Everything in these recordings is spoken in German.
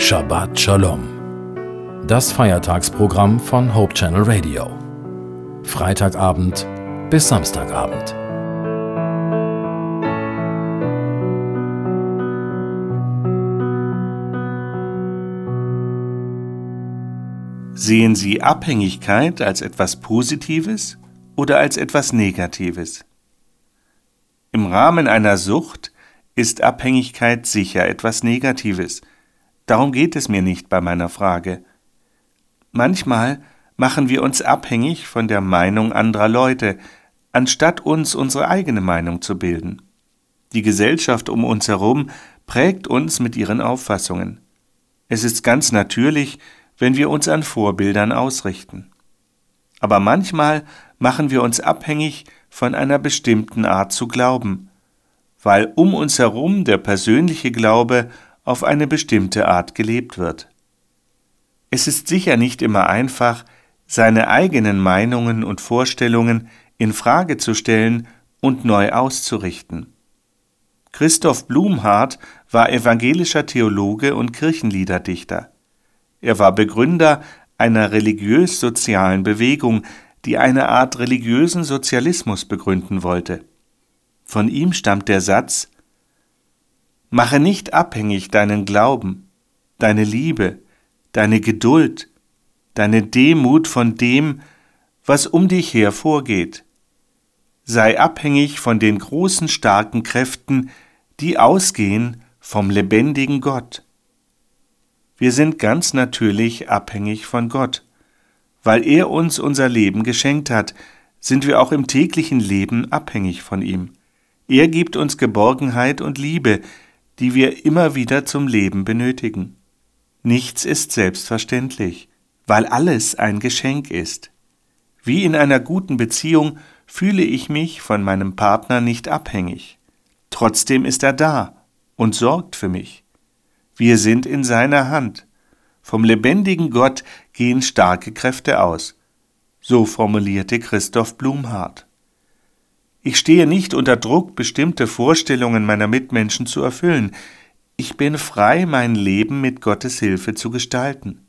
Shabbat Shalom. Das Feiertagsprogramm von Hope Channel Radio. Freitagabend bis Samstagabend. Sehen Sie Abhängigkeit als etwas Positives oder als etwas Negatives? Im Rahmen einer Sucht ist Abhängigkeit sicher etwas Negatives. Darum geht es mir nicht bei meiner Frage. Manchmal machen wir uns abhängig von der Meinung anderer Leute, anstatt uns unsere eigene Meinung zu bilden. Die Gesellschaft um uns herum prägt uns mit ihren Auffassungen. Es ist ganz natürlich, wenn wir uns an Vorbildern ausrichten. Aber manchmal machen wir uns abhängig von einer bestimmten Art zu glauben, weil um uns herum der persönliche Glaube auf eine bestimmte Art gelebt wird. Es ist sicher nicht immer einfach, seine eigenen Meinungen und Vorstellungen in Frage zu stellen und neu auszurichten. Christoph Blumhardt war evangelischer Theologe und Kirchenliederdichter. Er war Begründer einer religiös-sozialen Bewegung, die eine Art religiösen Sozialismus begründen wollte. Von ihm stammt der Satz Mache nicht abhängig deinen Glauben, deine Liebe, deine Geduld, deine Demut von dem, was um dich her vorgeht. Sei abhängig von den großen starken Kräften, die ausgehen vom lebendigen Gott. Wir sind ganz natürlich abhängig von Gott. Weil er uns unser Leben geschenkt hat, sind wir auch im täglichen Leben abhängig von ihm. Er gibt uns Geborgenheit und Liebe, die wir immer wieder zum Leben benötigen. Nichts ist selbstverständlich, weil alles ein Geschenk ist. Wie in einer guten Beziehung fühle ich mich von meinem Partner nicht abhängig. Trotzdem ist er da und sorgt für mich. Wir sind in seiner Hand. Vom lebendigen Gott gehen starke Kräfte aus. So formulierte Christoph Blumhardt. Ich stehe nicht unter Druck, bestimmte Vorstellungen meiner Mitmenschen zu erfüllen. Ich bin frei, mein Leben mit Gottes Hilfe zu gestalten.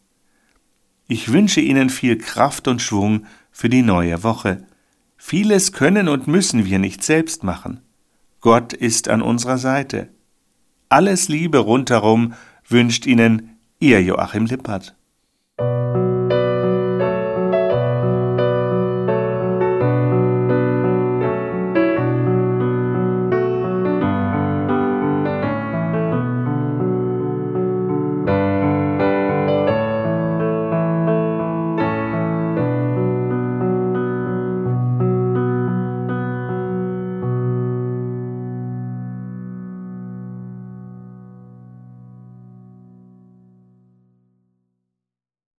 Ich wünsche Ihnen viel Kraft und Schwung für die neue Woche. Vieles können und müssen wir nicht selbst machen. Gott ist an unserer Seite. Alles Liebe rundherum wünscht Ihnen Ihr Joachim Lippert.